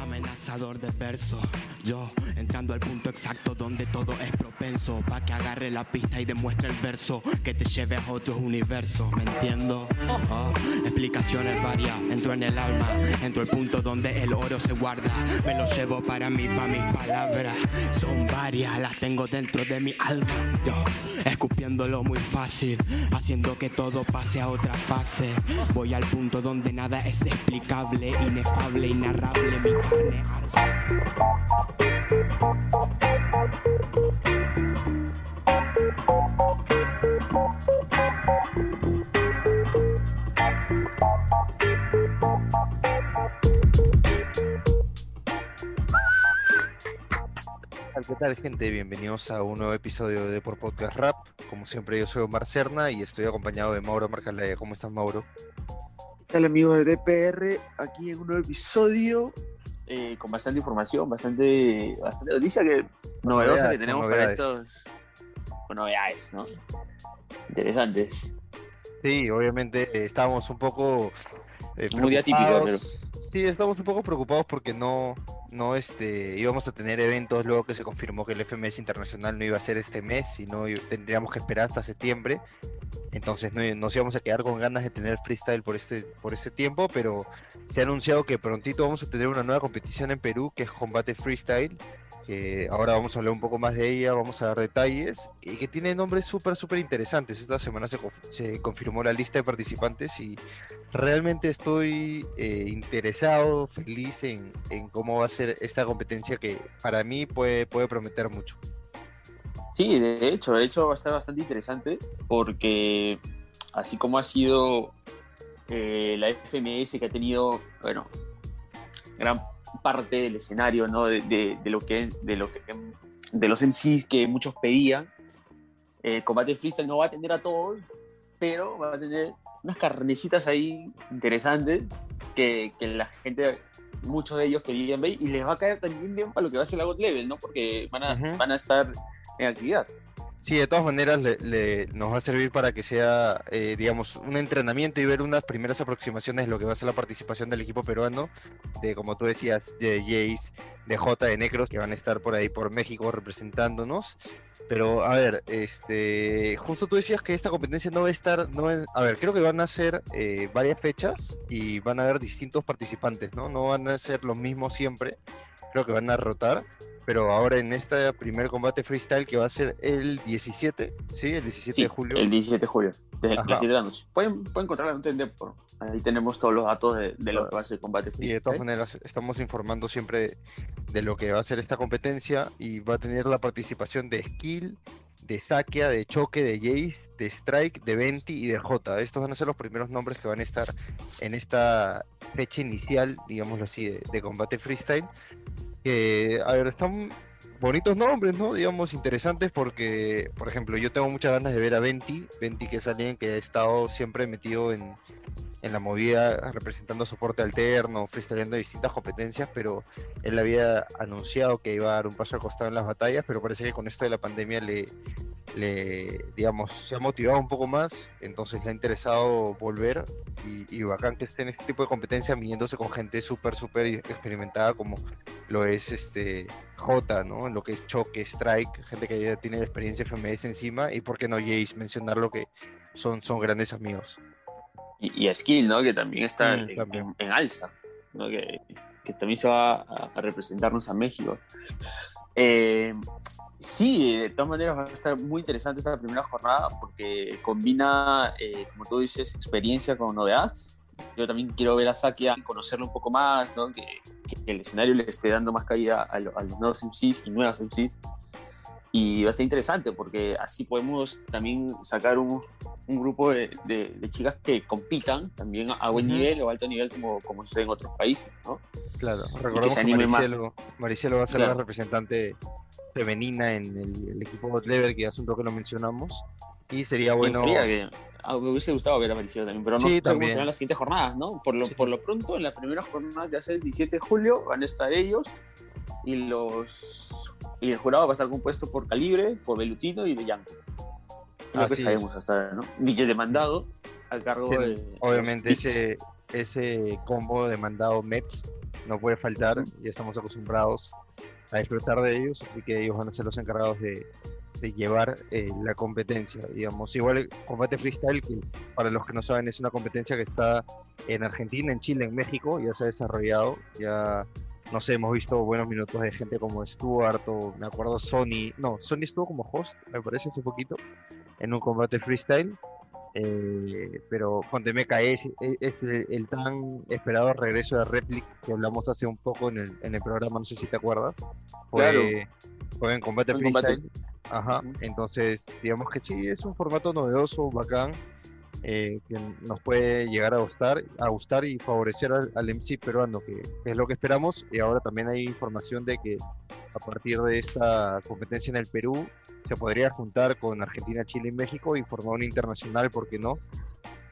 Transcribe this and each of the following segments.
amenazador de verso. Yo entrando al punto exacto donde todo es propenso. Pa' que agarre la pista y demuestre el verso que te lleve a otros universos. ¿Me entiendo? Oh, explicaciones varias. Entro en el alma, entro al punto donde el oro se guarda. Me lo llevo para mí, para mis palabras. Son varias, las tengo dentro de mi alma. Yo escupiéndolo muy fácil, haciendo que todo pase a otra fase. Voy al punto donde nada es explicable, inefable, inarrable. ¿Qué tal gente? Bienvenidos a un nuevo episodio de Por Podcast Rap. Como siempre yo soy Omar Cerna y estoy acompañado de Mauro Marcalaya. ¿Cómo estás Mauro? ¿Qué tal amigos de DPR? Aquí en un nuevo episodio eh, con bastante información, bastante, bastante noticia que novedosa que tenemos para estos con novedades, ¿no? Interesantes. Sí, obviamente eh, estábamos un poco eh, muy atípico, pero sí, estamos un poco preocupados porque no no este íbamos a tener eventos luego que se confirmó que el FMS internacional no iba a ser este mes, sino tendríamos que esperar hasta septiembre. Entonces no, nos íbamos a quedar con ganas de tener freestyle por este, por este tiempo, pero se ha anunciado que prontito vamos a tener una nueva competición en Perú que es Combate Freestyle, que ahora vamos a hablar un poco más de ella, vamos a dar detalles, y que tiene nombres súper, súper interesantes. Esta semana se, se, confirmó la lista de participantes y realmente estoy eh, interesado, feliz en, en, cómo va a ser esta competencia que para mí puede, puede prometer mucho. Sí, de hecho, de hecho va a estar bastante interesante porque así como ha sido eh, la FMS que ha tenido, bueno, gran parte del escenario, ¿no? De, lo que, de lo que, de los MCs que muchos pedían, eh, Combate Freestyle no va a atender a todos, pero va a tener unas carnecitas ahí interesantes que, que la gente muchos de ellos querían ver y les va a caer también bien para lo que va a ser la God Level, ¿no? Porque van a, van a estar en actividad. Sí, de todas maneras le, nos va a servir para que sea, eh, digamos, un entrenamiento y ver unas primeras aproximaciones de lo que va a ser la participación del equipo peruano, de como tú decías, de Jace, de J, de Necros, que van a estar por ahí por México representándonos. Pero, a ver, este, justo tú decías que esta competencia no va a estar, no a ver, creo que van a ser eh, varias fechas y van a haber distintos participantes, ¿no? No van a ser los mismos siempre, creo que van a rotar pero ahora en este primer combate freestyle que va a ser el 17, ¿sí? El 17 de julio. El 17 de julio, desde las 7 de la noche. Pueden, pueden encontrarla en por ahí tenemos todos los datos de, lo que va a ser el combate freestyle. Y de todas maneras, estamos informando siempre de lo que va a ser esta competencia y va a tener la participación de Skill, de Sakia, de Choque, de Jace, de Strike, de Venti y de J. Estos van a ser los primeros nombres que van a estar en esta fecha inicial, digámoslo así, de, combate freestyle a ver, están bonitos nombres, ¿no? Digamos, interesantes porque, por ejemplo, yo tengo muchas ganas de ver a Venti, Venti que es alguien que ha estado siempre metido en, en la movida representando soporte alterno, freestyleando distintas competencias, pero él había anunciado que iba a dar un paso al en las batallas, pero parece que con esto de la pandemia le, le, digamos, se ha motivado un poco más, entonces le ha interesado volver y, bacán que esté en este tipo de competencia midiéndose con gente súper, súper experimentada como lo es este J, ¿no? Lo que es choque, strike, gente que ya tiene experiencia FMS encima y por qué no Jace mencionar lo que son, son grandes amigos. Y, y Skill, ¿no? Que también está mm, en, alza, ¿no? Que, que, también se va a, a representarnos a México. Eh, Sí, de todas maneras va a estar muy interesante esta primera jornada porque combina, eh, como tú dices, experiencia con novedades. Yo también quiero ver a Sakia, conocerlo un poco más, ¿no? que, el escenario le esté dando más calidad a, los nuevos MCs y nuevas MCs. Y va a estar interesante porque así podemos también sacar un, un grupo de, de, chicas que compitan también a buen nivel o alto nivel como, como sucede en otros países. ¿no? Claro, recordemos que, Maricielo, Maricielo, va a ser la representante femenina en el, equipo God Level, que hace un poco lo mencionamos. Y sería bueno. que, ah, me hubiese gustado ver a Mauricio también, pero no sé cómo serán las siguientes jornadas, ¿no? Por lo, por lo pronto, en la primera jornada que hace el 17 de julio van a estar ellos y los y el jurado va a estar compuesto por Calibre, por Belutino y de Yanko. lo que sabemos hasta ahora, ¿no? DJ demandado al cargo de. Obviamente ese, ese combo demandado Mets no puede faltar, y estamos acostumbrados a disfrutar de ellos, así que ellos van a ser los encargados de, de llevar eh, la competencia, digamos. Igual el combate freestyle, que para los que no saben es una competencia que está en Argentina, en Chile, en México, ya se ha desarrollado, ya no sé, hemos visto buenos minutos de gente como Stuart o me acuerdo Sony, no, Sony estuvo como host, me parece hace poquito, en un combate freestyle. Eh, pero con MKS, este, el tan esperado regreso de Replic que hablamos hace un poco en el, en el programa, no sé si te acuerdas, fue, fue en combate freestyle. Ajá, entonces digamos que sí, es un formato novedoso, bacán, eh, que nos puede llegar a gustar, a gustar y favorecer al, MC peruano, que, es lo que esperamos. Y ahora también hay información de que a partir de esta competencia en el Perú se podría juntar con Argentina, Chile y México y formar una internacional, ¿por qué no?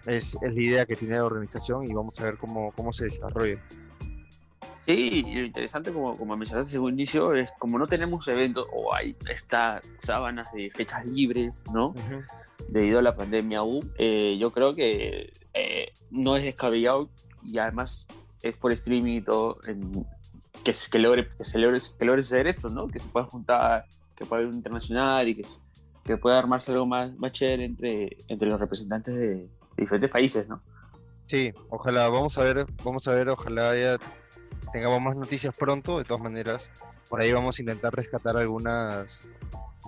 Es, es la idea que tiene la organización y vamos a ver cómo, cómo se desarrolla. Sí, y lo interesante, como, como mencionaste en un inicio, es como no tenemos eventos o hay estas sábanas de fechas libres, ¿no? Debido a la pandemia aún, eh, yo creo que eh, no es descabellado y además es por streaming y todo, que, que, logre, que, se logre, que logre hacer esto, ¿no? Que se pueda juntar, que pueda haber un internacional y que, que pueda armarse algo más, más chévere entre, entre los representantes de, de diferentes países, ¿no? Sí, ojalá, vamos a ver, vamos a ver, ojalá haya tengamos más noticias pronto. De todas maneras, por ahí vamos a intentar rescatar algunas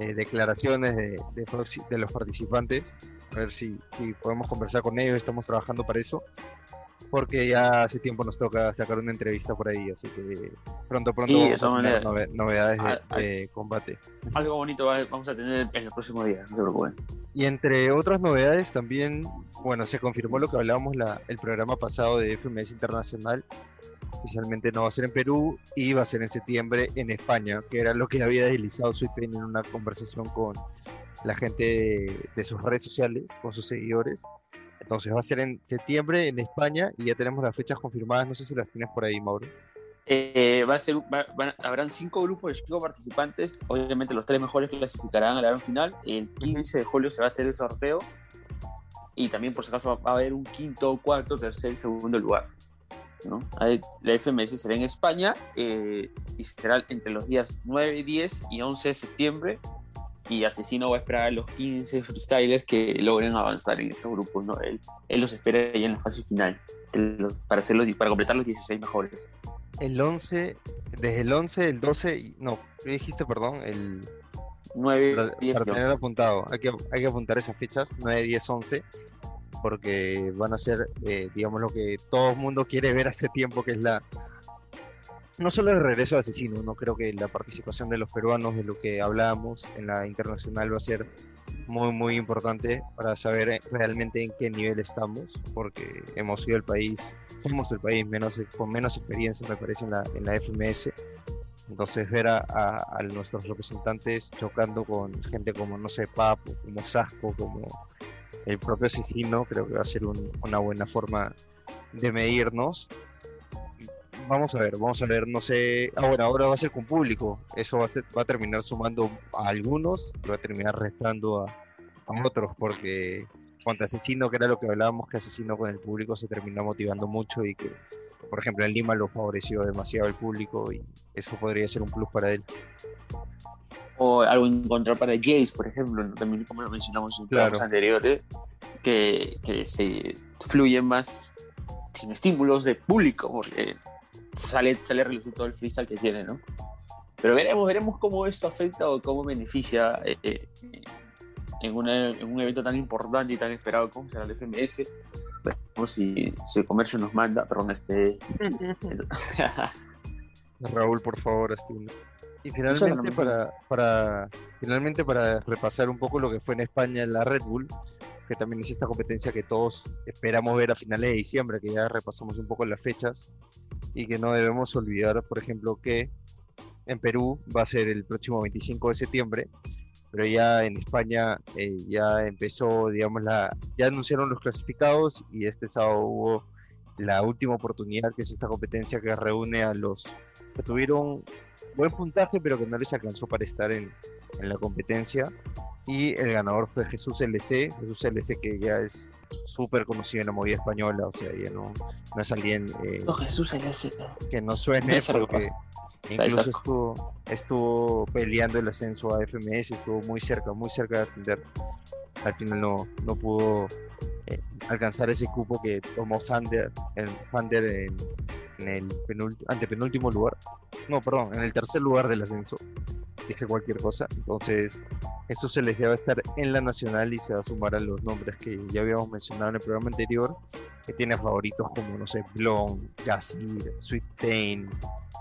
eh, declaraciones de, de, los participantes, a ver si, si podemos conversar con ellos. Estamos trabajando para eso, porque ya hace tiempo nos toca sacar una entrevista por ahí, así que pronto, pronto vamos a tener novedades de, ah, combate. Algo bonito vamos a tener en el próximo día, no se preocupen. Y entre otras novedades también, bueno, se confirmó lo que hablábamos la, el programa pasado de FMS Internacional, Especialmente no va a ser en Perú y va a ser en septiembre en España, que era lo que había deslizado Sweetpain en una conversación con la gente de, sus redes sociales, con sus seguidores. Entonces va a ser en septiembre en España y ya tenemos las fechas confirmadas. No sé si las tienes por ahí, Mauro. Eh, va a ser, habrán cinco grupos de cinco participantes. Obviamente los tres mejores clasificarán a la gran final. El 15 de julio se va a hacer el sorteo. Y también, por si acaso, va a haber un quinto, cuarto, tercer y segundo lugar. La FMS será en España eh, y será entre los días 9, 10 y 11 de septiembre. Y Asesino va a esperar a los 15 freestylers que logren avanzar en esos grupos. ¿no? Él, él los espera ya en la fase final para, hacerlo, para completar los 16 mejores. El 11, desde el 11, el 12, no, ¿qué dijiste, perdón? El 9, para, 10, para tener apuntado, hay que, hay que apuntar esas fechas, 9, 10, 11 porque van a ser, eh, digamos, lo que todo el mundo quiere ver hace tiempo, que es la... No solo el regreso de asesino, no creo que la participación de los peruanos, de lo que hablábamos en la internacional, va a ser muy, muy importante para saber eh, realmente en qué nivel estamos, porque hemos sido el país, somos el país menos, con menos experiencia, me parece, en la, en la FMS. Entonces ver a, a, nuestros representantes chocando con gente como, no sé, Papo, como Sasco, como el propio asesino, creo que va a ser una buena forma de medirnos. Vamos a ver, vamos a ver, no sé, ah, bueno, ahora va a ser con público, eso va a, ser, va a terminar sumando a algunos y va a terminar restando a, a otros, porque cuanto asesino, que era lo que hablábamos, que asesino con el público se terminó motivando mucho y que, por ejemplo, en Lima lo favoreció demasiado el público y eso podría ser un plus para él o algo en contra para Jace, por ejemplo, también como lo mencionamos en claro. anteriores, que, que se fluyen más sin estímulos de público, porque sale, sale a relucir todo el freestyle que tiene, ¿no? Pero veremos, veremos cómo esto afecta o cómo beneficia eh, eh, en, una, en, un evento tan importante y tan esperado como será el FMS. Veremos si, si el comercio nos manda, perdón, este... Raúl, por favor, este y finalmente para, para, finalmente para repasar un poco lo que fue en España la Red Bull, que también es esta competencia que todos esperamos ver a finales de diciembre, que ya repasamos un poco las fechas, y que no debemos olvidar, por ejemplo, que en Perú va a ser el próximo 25 de septiembre, pero ya en España eh, ya empezó, digamos, la, ya anunciaron los clasificados y este sábado hubo la última oportunidad, que es esta competencia que reúne a los que tuvieron buen puntaje, pero que no les alcanzó para estar en, en la competencia. Y el ganador fue Jesús LC, Jesús LC que ya es súper conocido en la movida española, o sea, ya no, no es alguien eh, Jesús LC. que no suene porque incluso estuvo, estuvo peleando el ascenso a FMS, estuvo muy cerca, muy cerca de ascender. Al final no, no pudo eh, alcanzar ese cupo que tomó Fander, en, en, el antepenúltimo lugar. No, perdón, en el tercer lugar del ascenso. Dije cualquier cosa. Entonces, eso se les va a estar en la nacional y se va a sumar a los nombres que ya habíamos mencionado en el programa anterior. Que tiene favoritos como, no sé, Blon, Gasir, Sweet Pain,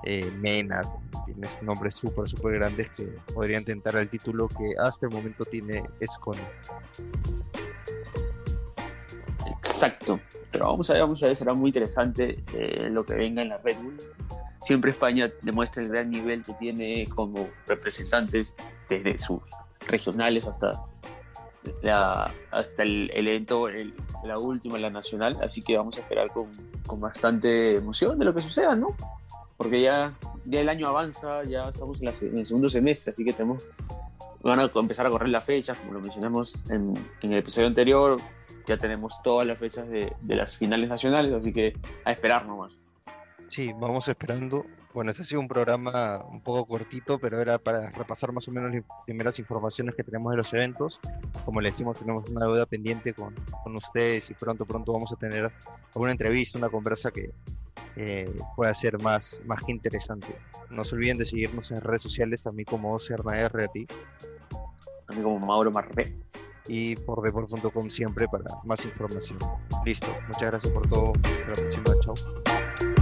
eh, Mena. Tienes nombres súper, súper grandes que podrían tentar el título que hasta el momento tiene Escon. Exacto. Pero vamos a ver, vamos a ver, será muy interesante eh, lo que venga en la Red Bull. Siempre España demuestra el gran nivel que tiene como representantes desde sus regionales hasta la, hasta el, evento, la última, la nacional. Así que vamos a esperar con, con, bastante emoción de lo que suceda, ¿no? Porque ya, ya el año avanza, ya estamos en, en el segundo semestre, así que tenemos, van a empezar a correr las fechas, como lo mencionamos en, en el episodio anterior ya tenemos todas las fechas de, las finales nacionales, así que a esperar nomás. Sí, vamos esperando. Bueno, este ha sido un programa un poco cortito, pero era para repasar más o menos las primeras informaciones que tenemos de los eventos. Como le decimos, tenemos una deuda pendiente con, con ustedes y pronto, pronto vamos a tener alguna entrevista, una conversa que eh, pueda ser más, más que interesante. No se olviden de seguirnos en redes sociales, a mí como OCRNR, a ti. A mí como Mauro Marré y por deport.com siempre para más información. Listo, muchas gracias por todo. Hasta la próxima, chao.